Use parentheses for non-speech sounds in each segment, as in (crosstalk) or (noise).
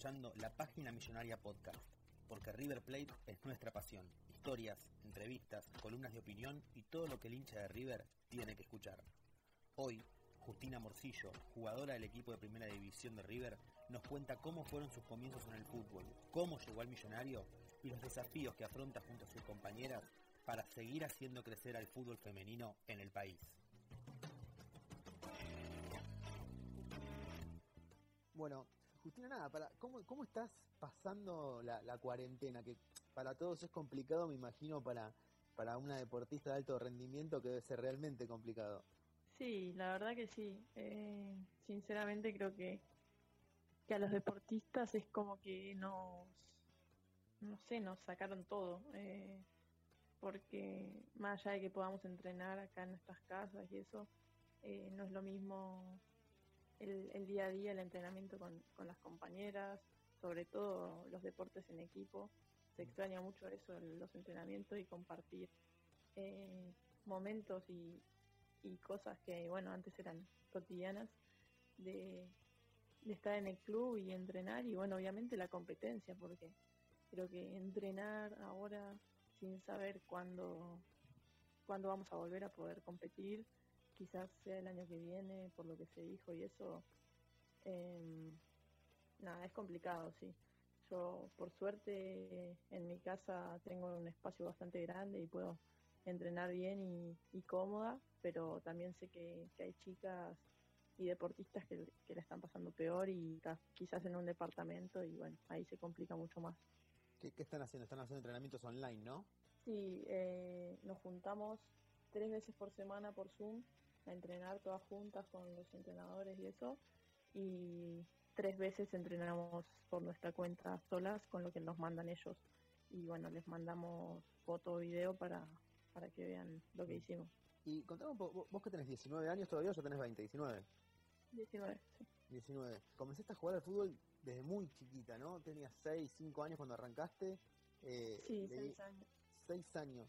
Escuchando la Página Millonaria Podcast, porque River Plate es nuestra pasión. Historias, entrevistas, columnas de opinión y todo lo que el hincha de River tiene que escuchar. Hoy, Justina Morcillo, jugadora del equipo de Primera División de River, nos cuenta cómo fueron sus comienzos en el fútbol, cómo llegó al millonario y los desafíos que afronta junto a sus compañeras para seguir haciendo crecer al fútbol femenino en el país. Bueno, Justina, nada, para, ¿cómo, ¿cómo estás pasando la, cuarentena? Que para todos es complicado, me imagino, para, para una deportista de alto rendimiento que debe ser realmente complicado. Sí, la verdad que sí. Eh, sinceramente creo que, que a los deportistas es como que nos, no sé, nos sacaron todo. eh, porque más allá de que podamos entrenar acá en nuestras casas y eso, eh, no es lo mismo el, el día a día, el entrenamiento con, con las compañeras, sobre todo los deportes en equipo. Se extraña mucho eso, los entrenamientos y compartir eh, momentos y, y cosas que, bueno, antes eran cotidianas de, de estar en el club y entrenar y, bueno, obviamente la competencia, porque creo que entrenar ahora sin saber cuándo, cuándo vamos a volver a poder competir, quizás sea el año que viene, por lo que se dijo y eso, em, nada, es complicado, sí. Yo, por suerte, en mi casa tengo un espacio bastante grande y puedo entrenar bien y, y cómoda, pero también sé que, que hay chicas y deportistas que, que la están pasando peor y quizás en un departamento y bueno, ahí se complica mucho más. ¿Qué, qué están haciendo? Están haciendo entrenamientos online, ¿no? Sí, eh, nos juntamos tres veces por semana por Zoom a entrenar todas juntas con los entrenadores y eso. Y tres veces entrenamos por nuestra cuenta solas con lo que nos mandan ellos. Y bueno, les mandamos foto o video para, para que vean lo que hicimos. Y contame un poco, vos- que tenés 19 años todavía o ya tenés 20, 19. 19, sí. 19. Comenzaste a jugar al fútbol desde muy chiquita, ¿no? Tenías 6, 5 años cuando arrancaste. Eh, Sí, leí- seis años. seis años.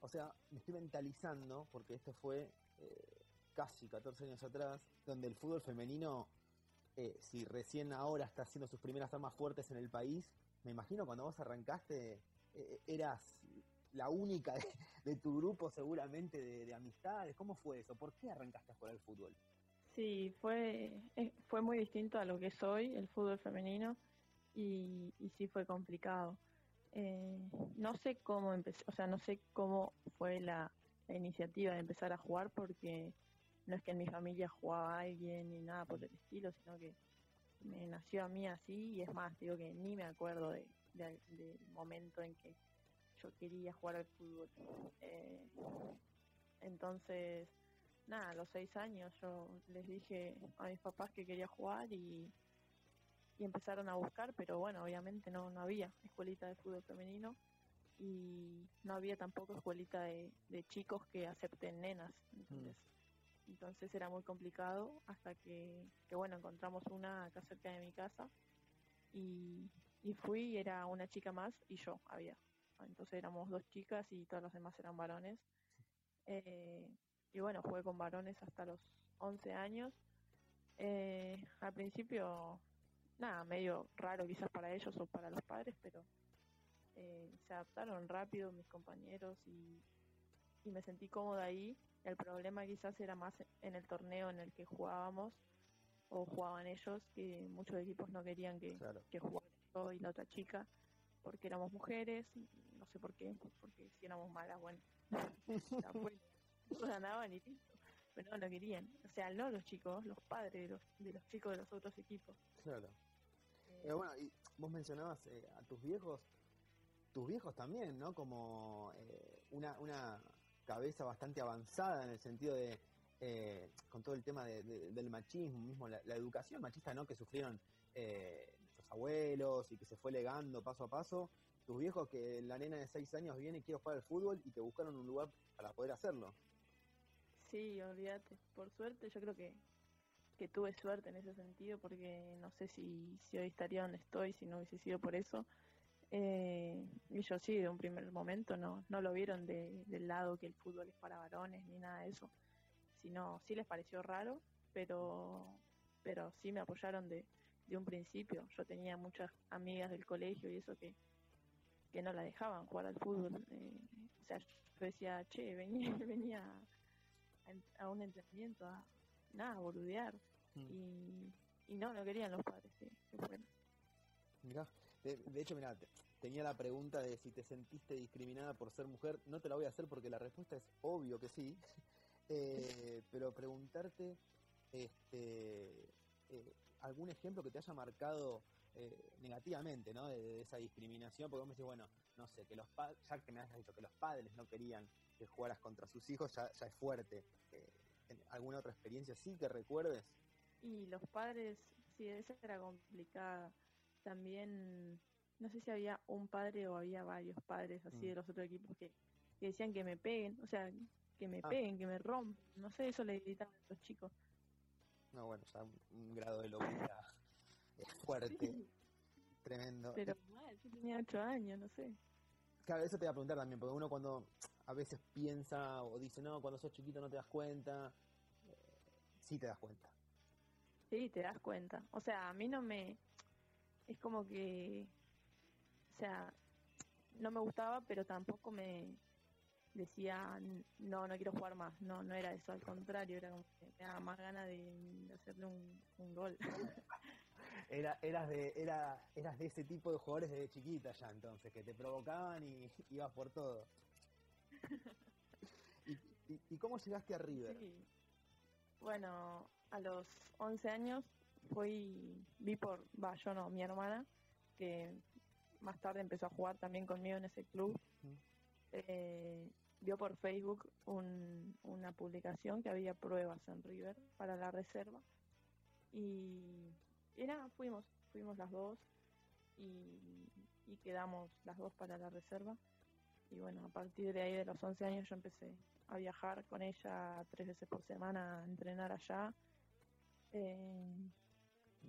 O sea, me estoy mentalizando, porque esto fue eh, casi 14 años atrás, donde el fútbol femenino, eh, si recién ahora está haciendo sus primeras armas fuertes en el país, me imagino cuando vos arrancaste, eh, eras la única de, de tu grupo seguramente de, de amistades. ¿Cómo fue eso? ¿Por qué arrancaste a jugar al fútbol? Sí, fue, eh, fue muy distinto a lo que es hoy, el fútbol femenino, y, y sí fue complicado. Eh, no sé cómo empecé, o sea, no sé cómo fue la iniciativa de empezar a jugar, porque no es que en mi familia jugaba alguien ni nada por el estilo, sino que me nació a mí así, y es más, digo que ni me acuerdo de, de- del momento en que yo quería jugar al fútbol. Eh, entonces, nada, a los seis años yo les dije a mis papás que quería jugar y, y empezaron a buscar, pero bueno, obviamente no, no había escuelita de fútbol femenino y no había tampoco escuelita de, de chicos que acepten nenas, ¿entendés? Entonces era muy complicado hasta que, que, bueno, encontramos una acá cerca de mi casa y, y fui y era una chica más y yo había. Entonces éramos dos chicas y todas las demás eran varones. Eh, y bueno, jugué con varones hasta los 11 años. Eh, al principio, nada, medio raro quizás para ellos o para los padres, pero eh, se adaptaron rápido mis compañeros y, y me sentí cómoda ahí. El problema quizás era más en el torneo en el que jugábamos o jugaban ellos, que muchos equipos no querían que, que jugara yo y la otra chica, porque éramos mujeres, no sé por qué, porque si éramos malas, bueno, (laughs) no ganaban y listo. Pero no, no querían. O sea, no los chicos, los padres de los, de los chicos de los otros equipos. Claro. Eh, bueno, y vos mencionabas eh, a tus viejos, tus viejos también, ¿no? Como eh, una, una cabeza bastante avanzada en el sentido de, eh, con todo el tema del machismo, mismo la, educación machista, ¿no? Que sufrieron nuestros abuelos y que se fue legando paso a paso. Tus viejos que la nena de 6 años viene y quiere jugar al fútbol y te buscaron un lugar para poder hacerlo. Sí, olvídate. Por suerte, yo creo que, que tuve suerte en ese sentido, porque no sé si, si hoy estaría donde estoy si no hubiese sido por eso. Eh, ellos sí, de un primer momento no, no lo vieron de, del lado que el fútbol es para varones ni nada de eso, sino sí les pareció raro, pero, pero sí me apoyaron de, de un principio. Yo tenía muchas amigas del colegio y eso que, que no la dejaban jugar al fútbol. Eh, o sea, yo decía, che, venía, (laughs) venía a, un entrenamiento, a nada, a boludear. Mm. Y, y no, no querían los padres que, fueran. De, hecho, mira, tenía la pregunta de si te sentiste discriminada por ser mujer. No te la voy a hacer porque la respuesta es obvio que sí. (laughs) Eh, pero preguntarte este, eh, algún ejemplo que te haya marcado eh, negativamente, ¿no? De, esa discriminación, porque vos me decís, bueno, no sé, que los padres, ya que me has dicho que los padres no querían que jugaras contra sus hijos, ya, ya es fuerte. ¿Alguna otra experiencia sí que recuerdes? Y los padres, sí, esa era complicada. También, no sé si había un padre o había varios padres así de mm. los otros equipos que, decían que me peguen, o sea, que me ah. peguen, que me rompan. No sé, eso le gritaban a los chicos. No, bueno, ya un grado de locura (laughs) fuerte, tremendo. Pero mal, yo tenía ocho años, no sé. Claro, eso te iba a preguntar también, porque uno cuando a veces piensa o dice, no, cuando sos chiquito no te das cuenta, eh, sí te das cuenta. Sí, te das cuenta. O sea, a mí no me... Es como que... O sea, no me gustaba, pero tampoco me decía, no, no quiero jugar más. No, no era eso, al contrario, era como que me daba más ganas de, hacerle un, un gol. (laughs) Era, eras, de, era, eras de ese tipo de jugadores desde chiquita ya entonces, que te provocaban y (laughs) ibas por todo. (laughs) ¿Y, cómo llegaste a River? Bueno, a los 11 años fui, vi por, va, yo no, mi hermana, que más tarde empezó a jugar también conmigo en ese club, eh, vio por Facebook una publicación que había pruebas en River para la reserva y y nada, fuimos, fuimos las dos y, quedamos las dos para la reserva. Y bueno, a partir de ahí de los 11 años yo empecé a viajar con ella tres veces por semana a entrenar allá. Eh,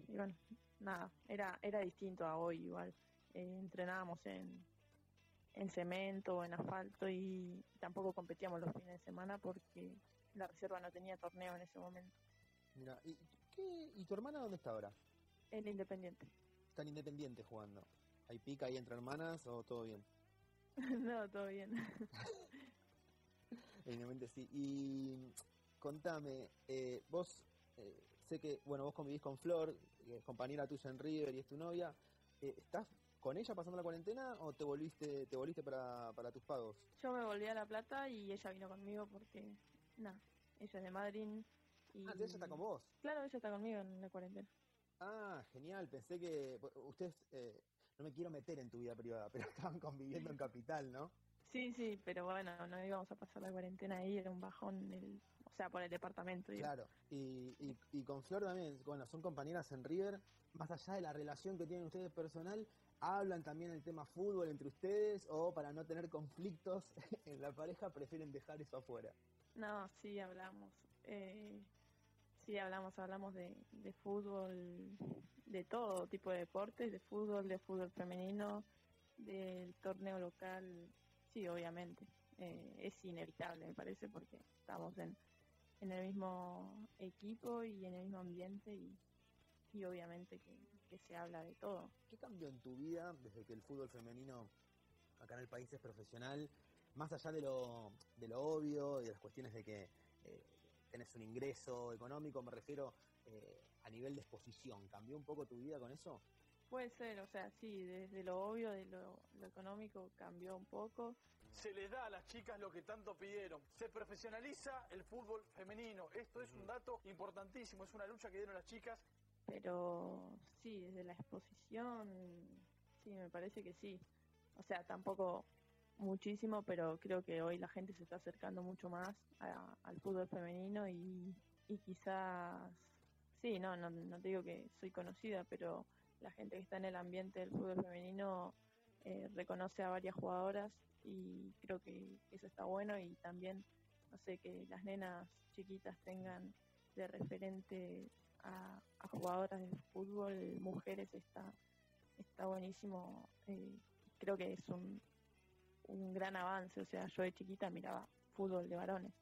y bueno, nada, era, era distinto a hoy igual. Eh, entrenábamos en, en cemento o en asfalto y tampoco competíamos los fines de semana porque la reserva no tenía torneo en ese momento. Mira, ¿y, qué, ¿y tu hermana dónde está ahora? En Independiente. Están Independiente jugando. ¿Hay pica ahí entre hermanas o todo bien? (laughs) no, todo bien. (laughs) Evidentemente sí. Y contame, eh, vos, eh, sé que, bueno, vos convivís con Flor, compañera tuya en River y es tu novia. Eh, ¿Estás con ella pasando la cuarentena o te volviste te volviste para, para tus pagos? Yo me volví a La Plata y ella vino conmigo porque, nada, ella es de Madrid. Y... Ah, ella está con vos. Claro, ella está conmigo en la cuarentena. Ah, genial. Pensé que ustedes, eh, no me quiero meter en tu vida privada, pero (laughs) estaban conviviendo en Capital, ¿no? Sí, sí, pero bueno, no íbamos a pasar la cuarentena ahí, era un bajón, el, o sea, por el departamento. Claro, y, y, y, con Flor también, bueno, son compañeras en River, más allá de la relación que tienen ustedes personal, hablan también el tema fútbol entre ustedes o para no tener conflictos (laughs) en la pareja prefieren dejar eso afuera. No, sí, hablamos. Eh, Sí, hablamos, hablamos de, de fútbol, de todo tipo de deportes, de fútbol, de fútbol femenino, del torneo local, sí, obviamente. Eh, es inevitable, me parece, porque estamos en, en el mismo equipo y en el mismo ambiente y, y obviamente que, que, se habla de todo. ¿Qué cambió en tu vida desde que el fútbol femenino acá en el país es profesional más allá de lo, de lo obvio y de las cuestiones de que eh, tenés un ingreso económico, me refiero eh, a nivel de exposición, ¿cambió un poco tu vida con eso? Puede ser, o sea, sí, desde lo obvio, de lo, lo económico cambió un poco. Se les da a las chicas lo que tanto pidieron. Se profesionaliza el fútbol femenino. Esto es un dato importantísimo, es una lucha que dieron las chicas. Pero sí, desde la exposición, sí, me parece que sí. O sea, tampoco muchísimo, pero creo que hoy la gente se está acercando mucho más al fútbol femenino y, y quizás, sí, no, no, no te digo que soy conocida, pero la gente que está en el ambiente del fútbol femenino eh, reconoce a varias jugadoras y creo que eso está bueno y también, no sé, que las nenas chiquitas tengan de referente a, a jugadoras de fútbol, mujeres, está, está buenísimo. eh, creo que es un, un gran avance, o sea, yo de chiquita miraba fútbol de varones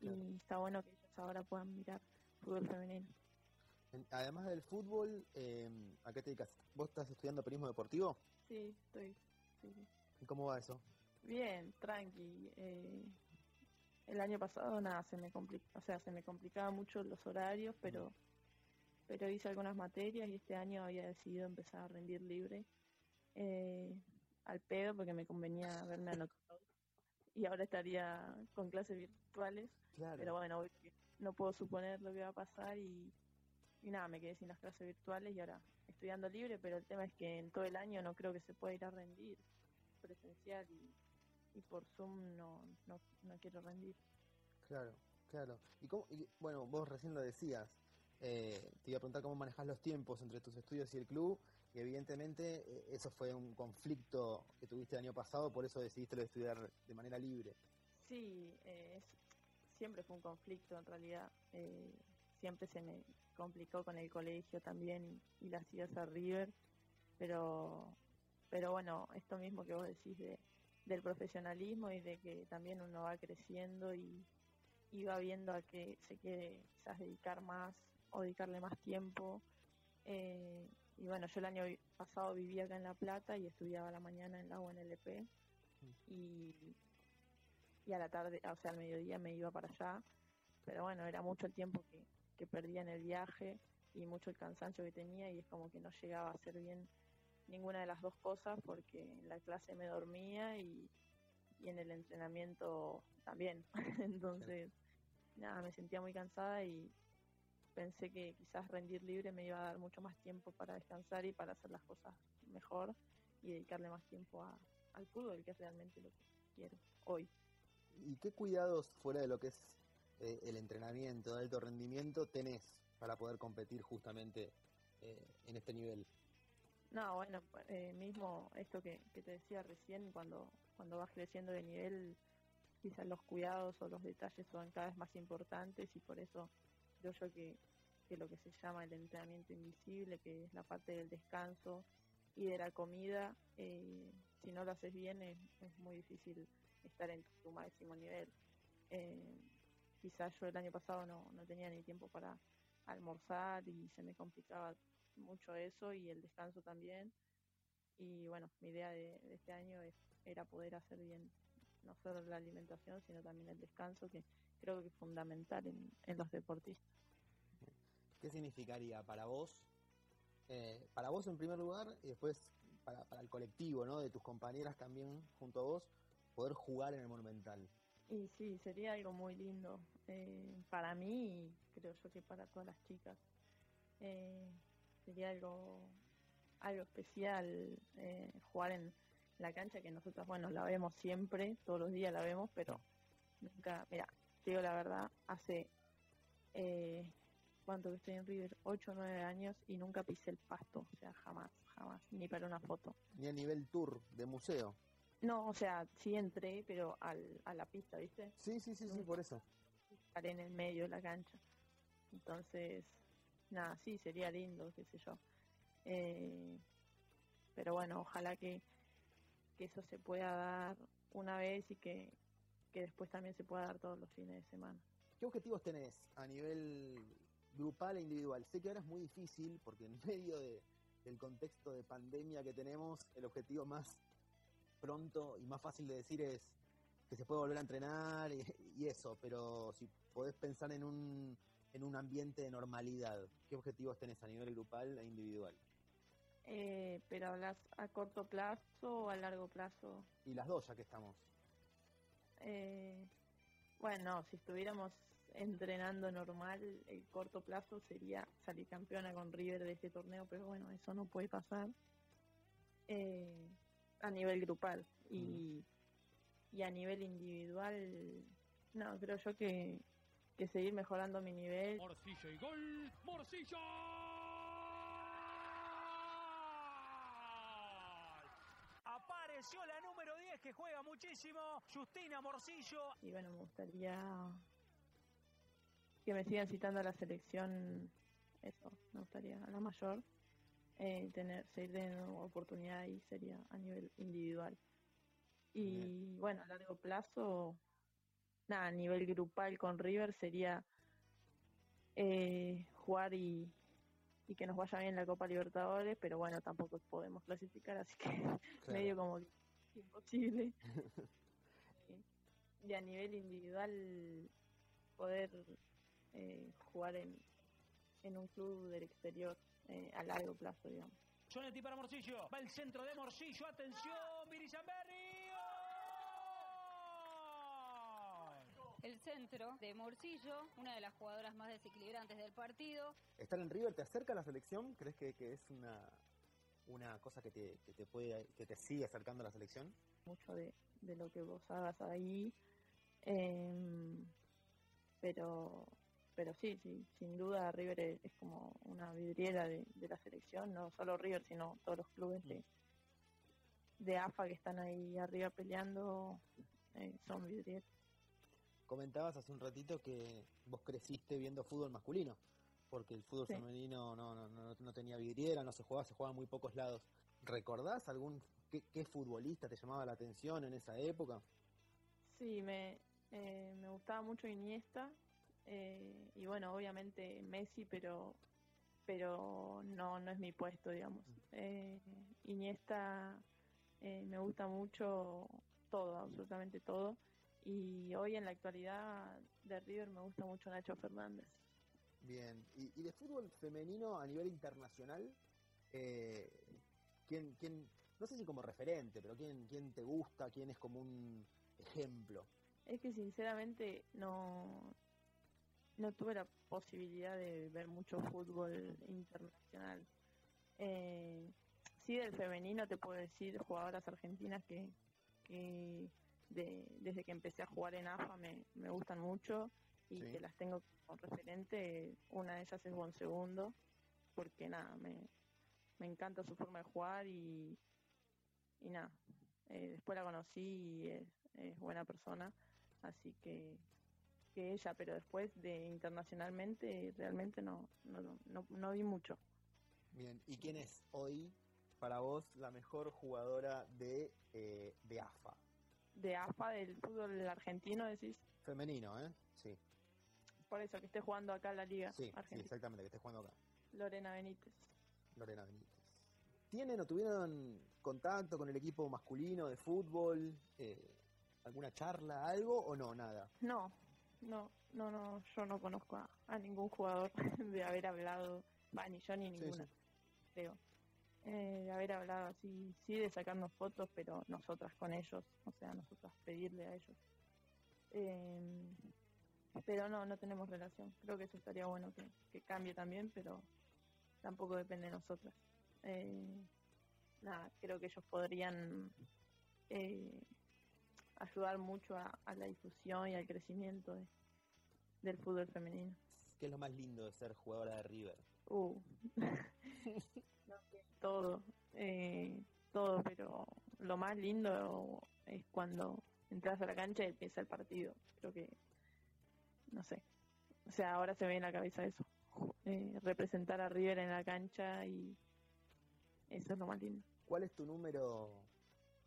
Claro. y está bueno que ellos ahora puedan mirar fútbol femenino. En- Además del fútbol, eh, ¿a qué te dedicas? ¿Vos estás estudiando periodismo deportivo? Sí, estoy. sí. ¿Y cómo va eso? Bien, tranqui. eh, el año pasado nada, se me o sea, se me complicaba mucho los horarios, pero pero hice algunas materias y este año había decidido empezar a rendir libre eh, al pedo porque me convenía haberme anotado y ahora estaría con clases virtuales, Claro. pero bueno, no puedo suponer lo que va a pasar y, y nada, me quedé sin las clases virtuales y ahora estudiando libre, pero el tema es que en todo el año no creo que se pueda ir a rendir presencial y, y por Zoom no, no, no quiero rendir. Claro, claro. Y, cómo, y, bueno, vos recién lo decías. eh, te iba a preguntar cómo manejas los tiempos entre tus estudios y el club. Y evidentemente eh, eso fue un conflicto que tuviste el año pasado, por eso decidiste lo de estudiar de manera libre. Sí, eh, es- siempre fue un conflicto en realidad. eh, siempre se me complicó con el colegio también y, las idas a River. Pero, pero bueno, esto mismo que vos decís de, del profesionalismo y de que también uno va creciendo y, y va viendo a que se quiere quizás dedicar más o dedicarle más tiempo. eh, y bueno, yo el año pasado vivía acá en La Plata y estudiaba a la mañana en la UNLP. Y, y a la tarde, o sea, al mediodía me iba para allá. Pero bueno, era mucho el tiempo que, que perdía en el viaje y mucho el cansancio que tenía y es como que no llegaba a hacer bien ninguna de las dos cosas porque en la clase me dormía y, y en el entrenamiento también. (laughs) Entonces, nada, me sentía muy cansada y pensé que quizás rendir libre me iba a dar mucho más tiempo para descansar y para hacer las cosas mejor y dedicarle más tiempo a, al fútbol, que es realmente lo que quiero hoy. ¿Y qué cuidados fuera de lo que es eh, el entrenamiento de alto rendimiento tenés para poder competir justamente eh, en este nivel? No, bueno, eh, mismo esto que, te decía recién, cuando, cuando vas creciendo de nivel, quizás los cuidados o los detalles son cada vez más importantes y por eso creo yo que, que lo que se llama el entrenamiento invisible, que es la parte del descanso y de la comida, si no lo haces bien es, muy difícil estar en tu máximo nivel. Quizás yo el año pasado no, no tenía ni tiempo para almorzar y se me complicaba mucho eso y el descanso también. Y bueno, mi idea de, de este año es, era poder hacer bien no solo la alimentación, sino también el descanso, que creo que es fundamental en, en los deportistas. ¿Qué significaría para vos, eh, para vos en primer lugar y después para, para el colectivo, ¿no? De tus compañeras también junto a vos, poder jugar en el Monumental. Y sí, sería algo muy lindo eh, para mí y creo yo que para todas las chicas. Eh, sería algo algo especial eh, jugar en la cancha que nosotros, bueno, la vemos siempre, todos los días la vemos, pero nunca, mira, te digo la verdad, hace, eh, ¿cuánto que estoy en River? 8 o 9 años y nunca pisé el pasto, o sea, jamás, jamás, ni para una foto. Ni a nivel tour de museo. No, o sea, sí entré, pero al, a la pista, ¿viste? Sí, sí, sí, sí, por eso. Estar en el medio de la cancha. Entonces, nada, sí, sería lindo, qué sé yo. Eh, pero bueno, ojalá que, que eso se pueda dar una vez y que, que después también se pueda dar todos los fines de semana. ¿Qué objetivos tenés a nivel grupal e individual? Sé que ahora es muy difícil porque en (laughs) medio de- del contexto de pandemia que tenemos, el objetivo más pronto y más fácil de decir es que se puede volver a entrenar y eso, pero si podés pensar en un, en un ambiente de normalidad, ¿qué objetivos tenés a nivel grupal e individual? Eh, pero hablas a corto plazo o a largo plazo. Y las dos, ya que estamos. Eh, bueno, si estuviéramos entrenando normal, el corto plazo sería salir campeona con River de este torneo, pero bueno, eso no puede pasar eh, a nivel grupal. Y, y a nivel individual, no, creo yo que, que seguir mejorando mi nivel. Morcillo y gol. Morcillo. Apareció la número 10 que juega muchísimo, Justina Morcillo. Y bueno, me gustaría que me sigan citando a la selección, eso, me gustaría, a la mayor, eh, tener, seguir teniendo oportunidad y sería a nivel individual. Y bueno, a largo plazo, nada, a nivel grupal con River sería eh, jugar y, y que nos vaya bien la Copa Libertadores, pero bueno, tampoco podemos clasificar, así que (laughs) medio como que imposible. (laughs) y a nivel individual poder eh, jugar en, en un club del exterior eh, a largo plazo, digamos. Jonetti para Morcillo. Va el centro de Morcillo. Atención, Virizamberri. El centro de Morcillo, una de las jugadoras más desequilibrantes del partido. ¿Estar en River te acerca a la selección? ¿Crees que, que es una, una cosa que te, que te puede que te sigue acercando a la selección? Mucho de, de lo que vos hagas ahí. Eh, pero pero sí, sí, sin duda River es, es como una vidriera de, de, la selección, no solo River, sino todos los clubes de, de AFA que están ahí arriba peleando eh, son vidrieras. Comentabas hace un ratito que vos creciste viendo fútbol masculino, porque el fútbol sí. femenino no, no, no, no, tenía vidriera, no se jugaba, se jugaba en muy pocos lados. ¿Recordás algún qué, qué futbolista te llamaba la atención en esa época? Sí, me, eh, me gustaba mucho Iniesta, eh, y bueno, obviamente Messi, pero pero no no es mi puesto, digamos. Eh, Iniesta eh, me gusta mucho todo, absolutamente todo. Y hoy en la actualidad de River me gusta mucho Nacho Fernández. Bien, y, y de fútbol femenino a nivel internacional, eh, ¿quién, quién, no sé si como referente, pero quién, quién te gusta, quién es como un ejemplo? Es que sinceramente no, no tuve la posibilidad de ver mucho fútbol internacional. Eh, sí, del femenino te puedo decir jugadoras argentinas que, que de, desde que empecé a jugar en AFA me, me gustan mucho y sí. que las tengo como referente. Una de ellas es Bon Segundo, porque nada, me, me encanta su forma de jugar y, y nada. Eh, después la conocí y es, es buena persona, así que que ella, pero después de internacionalmente realmente no, no, no, no vi mucho. Bien, ¿y quién es hoy para vos la mejor jugadora de, eh, de AFA? ¿De AFA del fútbol argentino decís? Femenino, ¿eh? Sí. Por eso, que esté jugando acá en la liga sí, argentina. Sí, exactamente, que esté jugando acá. Lorena Benítez. Lorena Benítez. ¿Tienen o tuvieron contacto con el equipo masculino de fútbol? Eh, ¿Alguna charla, algo o no? Nada. No, no, no, no, yo no conozco a, a ningún jugador (laughs) de haber hablado, va, ni yo ni ninguna, sí, sí. creo. Eh, de haber hablado así, sí, de sacarnos fotos, pero nosotras con ellos, o sea, nosotras pedirle a ellos. Eh, pero no, no tenemos relación. Creo que eso estaría bueno que, que cambie también, pero tampoco depende de nosotras. Eh, nada, creo que ellos podrían eh, ayudar mucho a, a, la difusión y al crecimiento de, del fútbol femenino. ¿Qué es lo más lindo de ser jugadora de River? Uh. (laughs) no, todo, eh, todo, pero lo más lindo es cuando entras a la cancha y empieza el partido. Creo que, no sé, o sea, ahora se ve en la cabeza eso, eh, representar a River en la cancha y eso es lo más lindo. ¿Cuál es tu número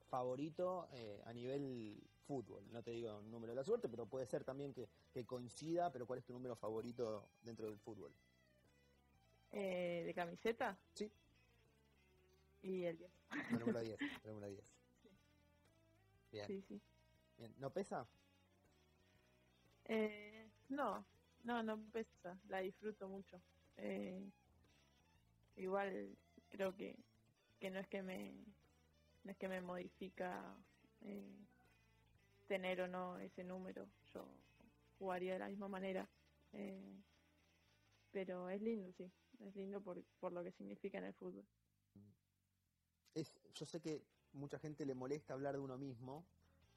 favorito eh, a nivel fútbol. No te digo un número de la suerte, pero puede ser también que, que coincida, pero ¿cuál es tu número favorito dentro del fútbol? Eh, ¿De camiseta? Sí. Y el 10. El número 10. El número 10. Sí. Bien. Sí, sí. ¿No pesa? Eh, no, no, no pesa, la disfruto mucho. Eh, igual creo que, que no es que me no es que me modifica eh, tener o no ese número. Yo jugaría de la misma manera. Eh, pero es lindo, sí. Es lindo por, por lo que significa en el fútbol. Es, yo sé que mucha gente le molesta hablar de uno mismo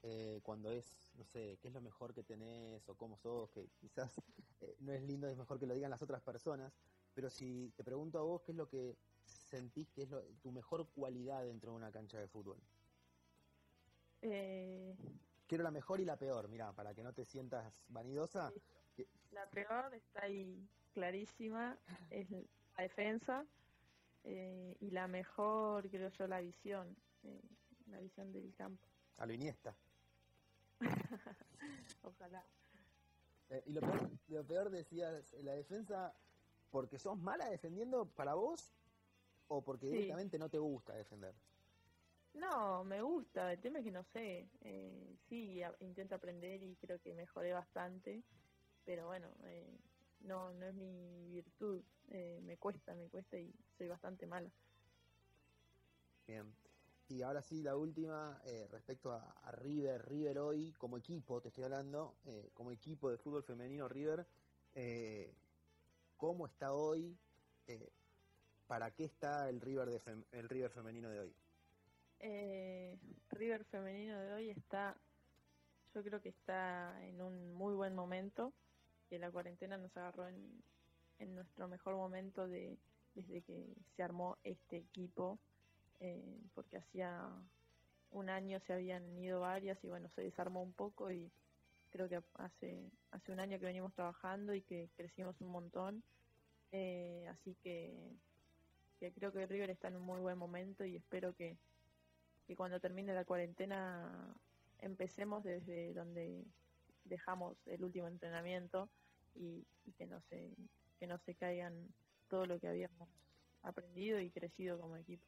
eh, cuando es, no sé, qué es lo mejor que tenés o cómo sos, que quizás eh, no es lindo, es mejor que lo digan las otras personas, pero si te pregunto a vos qué es lo que sentís que es lo, tu mejor cualidad dentro de una cancha de fútbol. Eh, Quiero la mejor y la peor, mira, para que no te sientas vanidosa. Sí. La peor está ahí clarísima, es la defensa, eh, y la mejor, creo yo, la visión, eh, la visión del campo. A lo Iniesta. (laughs) Ojalá. Eh, y lo peor, lo peor decías, la defensa, porque sos mala defendiendo para vos o porque Sí. directamente no te gusta defender. No, me gusta, el tema es que no sé, eh, sí, a- intento aprender y creo que mejoré bastante, pero bueno, eh, no, no es mi virtud, eh, me cuesta, me cuesta y soy bastante mala. Bien. Y ahora sí, la última, eh, respecto a, a River, River hoy, como equipo, te estoy hablando, eh, como equipo de fútbol femenino River, eh, ¿cómo está hoy? Eh, ¿Para qué está el River, de fem- el River femenino de hoy? Eh, River femenino de hoy está, yo creo que está en un muy buen momento, que la cuarentena nos agarró en, nuestro mejor momento de, desde que se armó este equipo, eh, porque hacía un año se habían ido varias y bueno, se desarmó un poco y creo que hace, hace un año que venimos trabajando y que crecimos un montón, eh, así que, que creo que River está en un muy buen momento y espero que, que cuando termine la cuarentena empecemos desde donde dejamos el último entrenamiento y, y que no se que no se caigan todo lo que habíamos aprendido y crecido como equipo.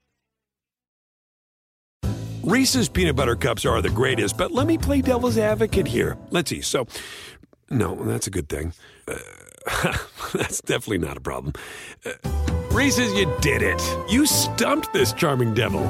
Reese's peanut butter cups are the greatest, but let me play devil's advocate here. Let's see. So, no, that's a good thing. Uh, (laughs) that's definitely not a problem. Uh, Reese's, you did it. You stumped this charming devil.